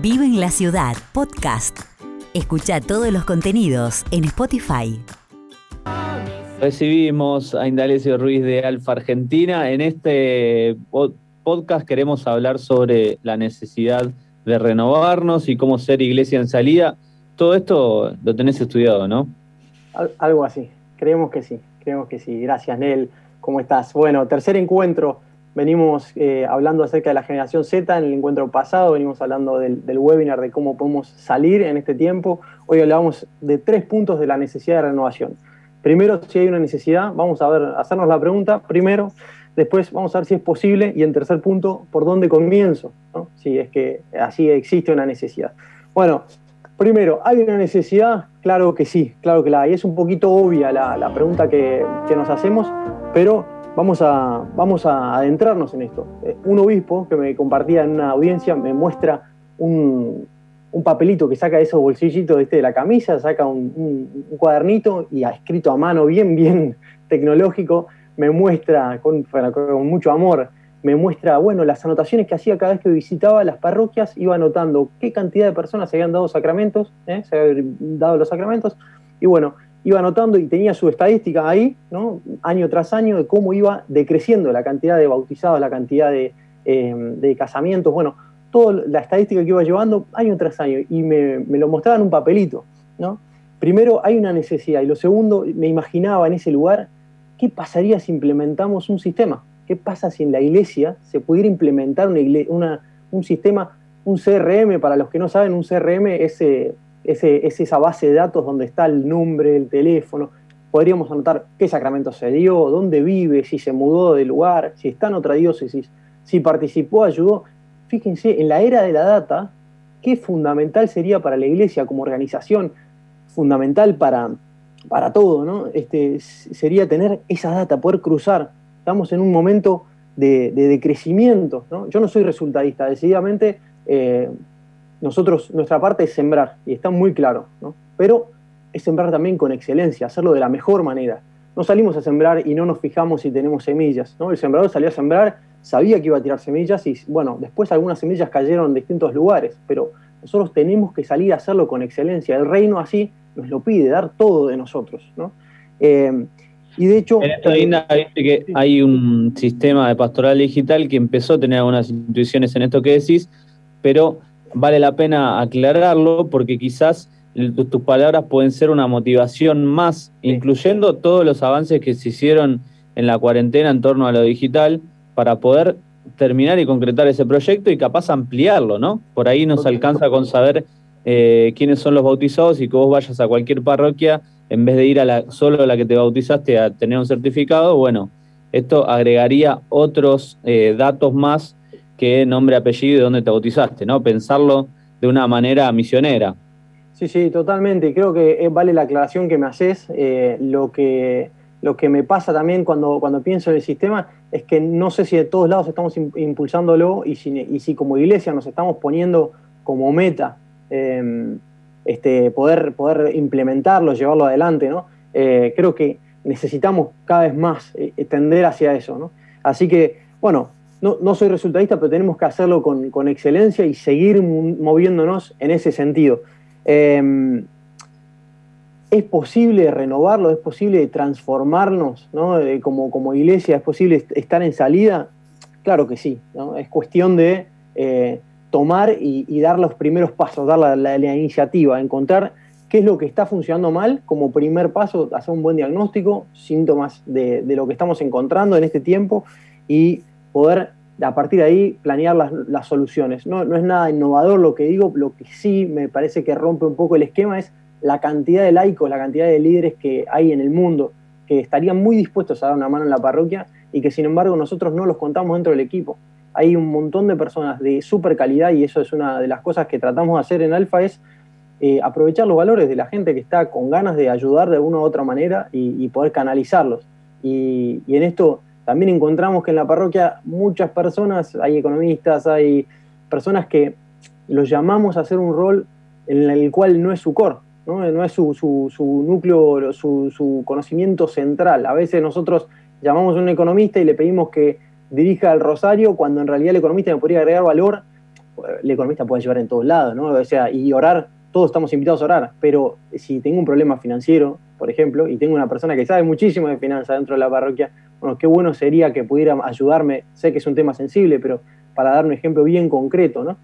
Vive en la Ciudad, podcast. Escucha todos los contenidos en Spotify. Recibimos a Indalecio Ruiz de Alfa Argentina. En este podcast queremos hablar sobre la necesidad de renovarnos y cómo ser iglesia en salida. Todo esto lo tenés estudiado, ¿no? Algo así. Creemos que sí. Creemos que sí. Gracias, Nel. ¿Cómo estás? Bueno, tercer encuentro Venimos eh, hablando acerca de la generación Z en el encuentro pasado, venimos hablando del, webinar de cómo podemos salir en este tiempo. Hoy hablamos de tres puntos de la necesidad de renovación. Primero, si hay una necesidad, vamos a ver, hacernos la pregunta primero, después vamos a ver si es posible y en tercer punto, por dónde comienzo, si es que así existe una necesidad. Bueno, primero, ¿hay una necesidad? Claro que sí, claro que la hay. Es un poquito obvia la, pregunta que, que nos hacemos, pero Vamos a, vamos a adentrarnos en esto. Eh, un obispo que me compartía en una audiencia me muestra un, papelito que saca de esos bolsillitos este de la camisa, saca un, cuadernito y ha escrito a mano bien, bien tecnológico, me muestra con, con, mucho amor, me muestra, bueno, las anotaciones que hacía cada vez que visitaba las parroquias, iba anotando qué cantidad de personas se habían dado sacramentos, ¿eh? se habían dado los sacramentos, y bueno, iba anotando y tenía su estadística ahí, ¿no? año tras año, de cómo iba decreciendo la cantidad de bautizados, la cantidad de, eh, casamientos, bueno, toda la estadística que iba llevando año tras año, y me, lo mostraba en un papelito. ¿no? Primero, hay una necesidad, y lo segundo, me imaginaba en ese lugar, ¿qué pasaría si implementamos un sistema? ¿Qué pasa si en la iglesia se pudiera implementar una, un sistema, un CRM, para los que no saben, un CRM es... Eh, es esa base de datos donde está el nombre, el teléfono. Podríamos anotar qué sacramento se dio, dónde vive, si se mudó de lugar, si está en otra diócesis, si participó, ayudó. Fíjense, en la era de la data, qué fundamental sería para la iglesia como organización, fundamental para, para todo, ¿no? Este, sería tener esa data, poder cruzar. Estamos en un momento de, de, crecimiento, ¿no? Yo no soy resultadista, decididamente eh, nosotros, nuestra parte es sembrar, y está muy claro, ¿no? pero es sembrar también con excelencia, hacerlo de la mejor manera. No salimos a sembrar y no nos fijamos si tenemos semillas. ¿no? El sembrador salió a sembrar, sabía que iba a tirar semillas y, bueno, después algunas semillas cayeron en distintos lugares, pero nosotros tenemos que salir a hacerlo con excelencia. El reino así nos lo pide, dar todo de nosotros. ¿no? Eh, y de hecho... En esto, Linda, que hay un sistema de pastoral digital que empezó a tener algunas intuiciones en esto que decís, pero vale la pena aclararlo porque quizás tus palabras pueden ser una motivación más, incluyendo todos los avances que se hicieron en la cuarentena en torno a lo digital, para poder terminar y concretar ese proyecto y capaz ampliarlo, ¿no? Por ahí nos alcanza con saber eh, quiénes son los bautizados y que vos vayas a cualquier parroquia, en vez de ir a la, solo a la que te bautizaste a tener un certificado, bueno, esto agregaría otros eh, datos más qué nombre, apellido y de dónde te bautizaste, ¿no? Pensarlo de una manera misionera. Sí, sí, totalmente. Creo que eh, vale la aclaración que me haces. Eh, lo, que, lo que me pasa también cuando, cuando pienso en el sistema es que no sé si de todos lados estamos impulsándolo y si, y si como iglesia nos estamos poniendo como meta em, este, poder, poder implementarlo, llevarlo adelante, ¿no? Eh, creo que necesitamos cada vez más tender hacia eso, ¿no? Así que, bueno, no, soy resultadista, pero tenemos que hacerlo con, excelencia y seguir moviéndonos en ese sentido. Em, ¿Es posible renovarlo? ¿Es posible transformarnos como, como, iglesia? ¿Es posible estar en salida? Claro que sí. Es cuestión de eh, tomar y, dar los primeros pasos, dar la, iniciativa, encontrar qué es lo que está funcionando mal como primer paso, hacer un buen diagnóstico, síntomas de, de lo que estamos encontrando en este tiempo y poder a partir de ahí planear las, soluciones. No, es nada innovador lo que digo, lo que sí me parece que rompe un poco el esquema es la cantidad de laicos, la cantidad de líderes que hay en el mundo, que estarían muy dispuestos a dar una mano en la parroquia y que sin embargo nosotros no los contamos dentro del equipo. Hay un montón de personas de súper calidad y eso es una de las cosas que tratamos de hacer en Alfa es eh, aprovechar los valores de la gente que está con ganas de ayudar de una u otra manera y, poder canalizarlos. y en esto también encontramos que en la parroquia muchas personas, hay economistas, hay personas que los llamamos a hacer un rol en el cual no es su core, no, es su, núcleo, su, conocimiento central. A veces nosotros llamamos a un economista y le pedimos que dirija el rosario cuando en realidad el economista me podría agregar valor el economista puede llevar en todos lados, ¿no? O sea, y orar, todos estamos invitados a orar, pero si tengo un problema financiero, por ejemplo, y tengo una persona que sabe muchísimo de finanzas dentro de la parroquia, bueno, qué bueno sería que pudiera ayudarme, sé que es un tema sensible, pero para dar un ejemplo bien concreto, ¿no?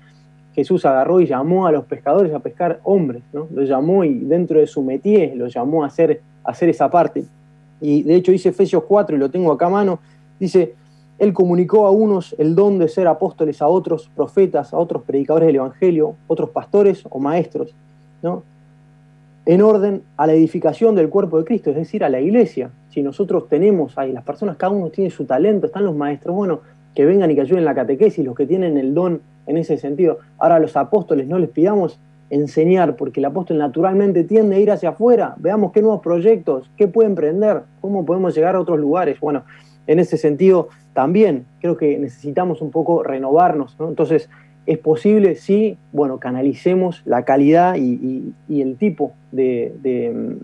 Jesús agarró y llamó a los pescadores a pescar hombres, ¿no? Los llamó y dentro de su métier los llamó a hacer, hacer esa parte. Y de hecho dice Efesios 4, y lo tengo acá a mano, dice, él comunicó a unos el don de ser apóstoles, a otros profetas, a otros predicadores del Evangelio, otros pastores o maestros, ¿no? en orden a la edificación del cuerpo de Cristo, es decir, a la iglesia. Si nosotros tenemos ahí, las personas, cada uno tiene su talento, están los maestros, bueno, que vengan y que ayuden en la catequesis, los que tienen el don en ese sentido. Ahora los apóstoles no les pidamos enseñar, porque el apóstol naturalmente tiende a ir hacia afuera, veamos qué nuevos proyectos, qué puede emprender, cómo podemos llegar a otros lugares. Bueno, en ese sentido también creo que necesitamos un poco renovarnos, Entonces, ¿es posible? Sí, bueno, canalicemos la calidad y, el tipo de,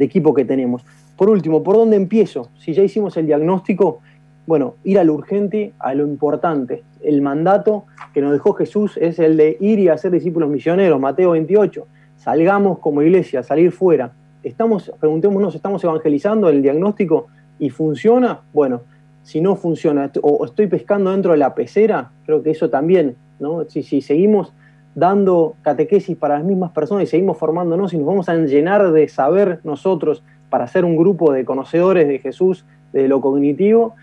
equipo que tenemos. Por último, ¿por dónde empiezo? Si ya hicimos el diagnóstico, bueno, ir a lo urgente, a lo importante. El mandato que nos dejó Jesús es el de ir y hacer discípulos misioneros, Mateo 28. Salgamos como iglesia, salir fuera. Estamos, preguntémonos, ¿estamos evangelizando el diagnóstico y funciona? Bueno, si no funciona o estoy pescando dentro de la pecera, creo que eso también, ¿no? Si, si seguimos dando catequesis para las mismas personas y seguimos formándonos y nos vamos a llenar de saber nosotros para ser un grupo de conocedores de Jesús, de lo cognitivo,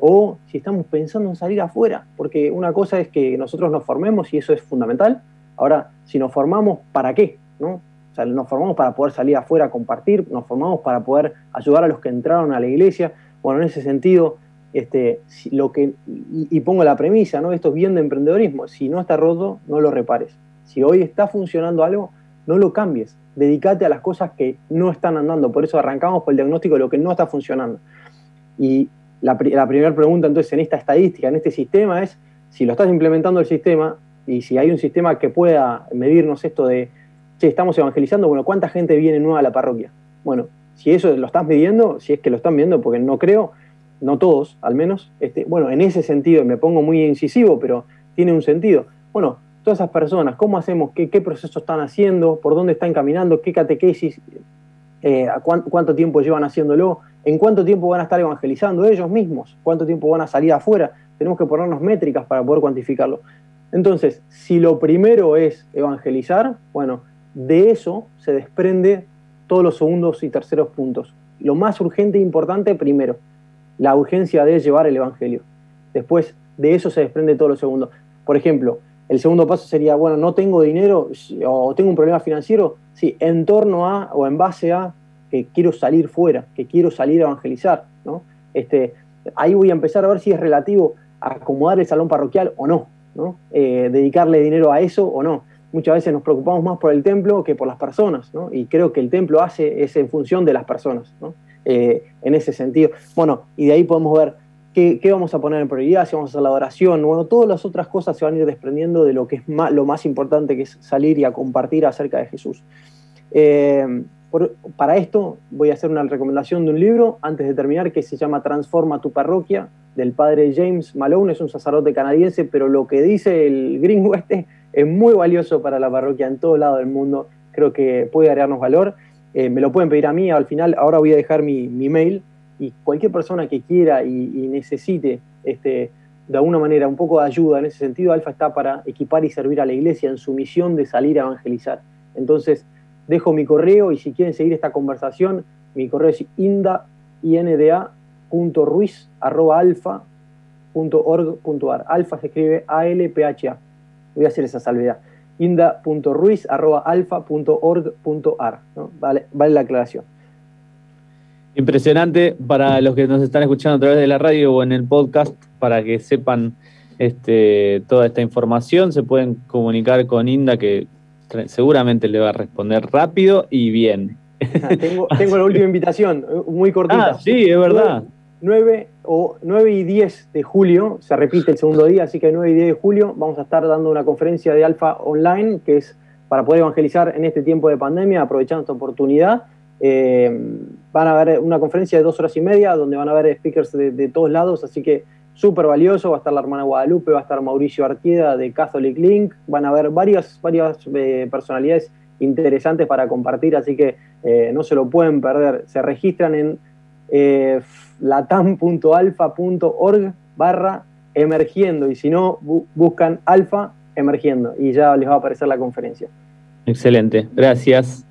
o si estamos pensando en salir afuera, porque una cosa es que nosotros nos formemos y eso es fundamental. Ahora, si nos formamos, ¿para qué? ¿No? O sea, nos formamos para poder salir afuera a compartir, nos formamos para poder ayudar a los que entraron a la iglesia. Bueno, en ese sentido, este, lo que, y, pongo la premisa, ¿no? Esto es bien de emprendedorismo. Si no está roto, no lo repares. Si hoy está funcionando algo, no lo cambies. Dedícate a las cosas que no están andando. Por eso arrancamos por el diagnóstico de lo que no está funcionando. Y la, primera pregunta entonces en esta estadística, en este sistema, es si lo estás implementando el sistema y si hay un sistema que pueda medirnos esto de, che, estamos evangelizando, bueno, ¿cuánta gente viene nueva a la parroquia? Bueno, si eso lo estás midiendo, si es que lo están viendo, porque no creo, no todos al menos, este, bueno, en ese sentido, me pongo muy incisivo, pero tiene un sentido. Bueno, todas esas personas, ¿cómo hacemos? ¿Qué, proceso están haciendo? ¿Por dónde están caminando? ¿Qué catequesis? Eh, ¿Cuánto tiempo llevan haciéndolo? ¿En cuánto tiempo van a estar evangelizando ellos mismos? ¿Cuánto tiempo van a salir afuera? Tenemos que ponernos métricas para poder cuantificarlo. Entonces, si lo primero es evangelizar, bueno, de eso se desprende todos los segundos y terceros puntos. Lo más urgente e importante primero la urgencia de llevar el Evangelio. Después de eso se desprende todo lo segundo. Por ejemplo, el segundo paso sería, bueno, no tengo dinero o tengo un problema financiero, sí, en torno a o en base a que quiero salir fuera, que quiero salir a evangelizar, ¿no? Este, ahí voy a empezar a ver si es relativo a acomodar el salón parroquial o no, ¿no? Eh, dedicarle dinero a eso o no. Muchas veces nos preocupamos más por el templo que por las personas, ¿no? Y creo que el templo hace es en función de las personas, ¿no? Eh, en ese sentido. Bueno, y de ahí podemos ver qué, vamos a poner en prioridad, si vamos a hacer la adoración, bueno, todas las otras cosas se van a ir desprendiendo de lo que es lo más importante, que es salir y a compartir acerca de Jesús. Eh, para esto voy a hacer una recomendación de un libro antes de terminar que se llama Transforma tu parroquia del padre James Malone, es un sacerdote canadiense, pero lo que dice el gringo este es muy valioso para la parroquia en todo lado del mundo, creo que puede agregarnos valor. Eh, me lo pueden pedir a mí, al final ahora voy a dejar mi, mail y cualquier persona que quiera y, necesite este, de alguna manera un poco de ayuda en ese sentido, Alfa está para equipar y servir a la iglesia en su misión de salir a evangelizar. Entonces, dejo mi correo y si quieren seguir esta conversación, mi correo es inda, inda.ruiz.alfa.org.ar. Alfa se escribe A-L-P-H-A. Voy a hacer esa salvedad inda.ruiz.alfa.org.ar. ¿no? Vale, vale la aclaración. Impresionante para los que nos están escuchando a través de la radio o en el podcast, para que sepan este, toda esta información, se pueden comunicar con Inda, que seguramente le va a responder rápido y bien. tengo, tengo, la última invitación, muy cortita. Ah, sí, es verdad. 9, o 9 y 10 de julio, se repite el segundo día, así que 9 y 10 de julio vamos a estar dando una conferencia de Alfa online, que es para poder evangelizar en este tiempo de pandemia, aprovechando esta oportunidad. Eh, van a haber una conferencia de dos horas y media, donde van a haber speakers de, todos lados, así que súper valioso, va a estar la hermana Guadalupe, va a estar Mauricio Artieda de Catholic Link, van a haber varias, varias eh, personalidades interesantes para compartir, así que eh, no se lo pueden perder. Se registran en eh, latam.alfa.org barra emergiendo y si no, buscan alfa emergiendo y ya les va a aparecer la conferencia. Excelente, gracias.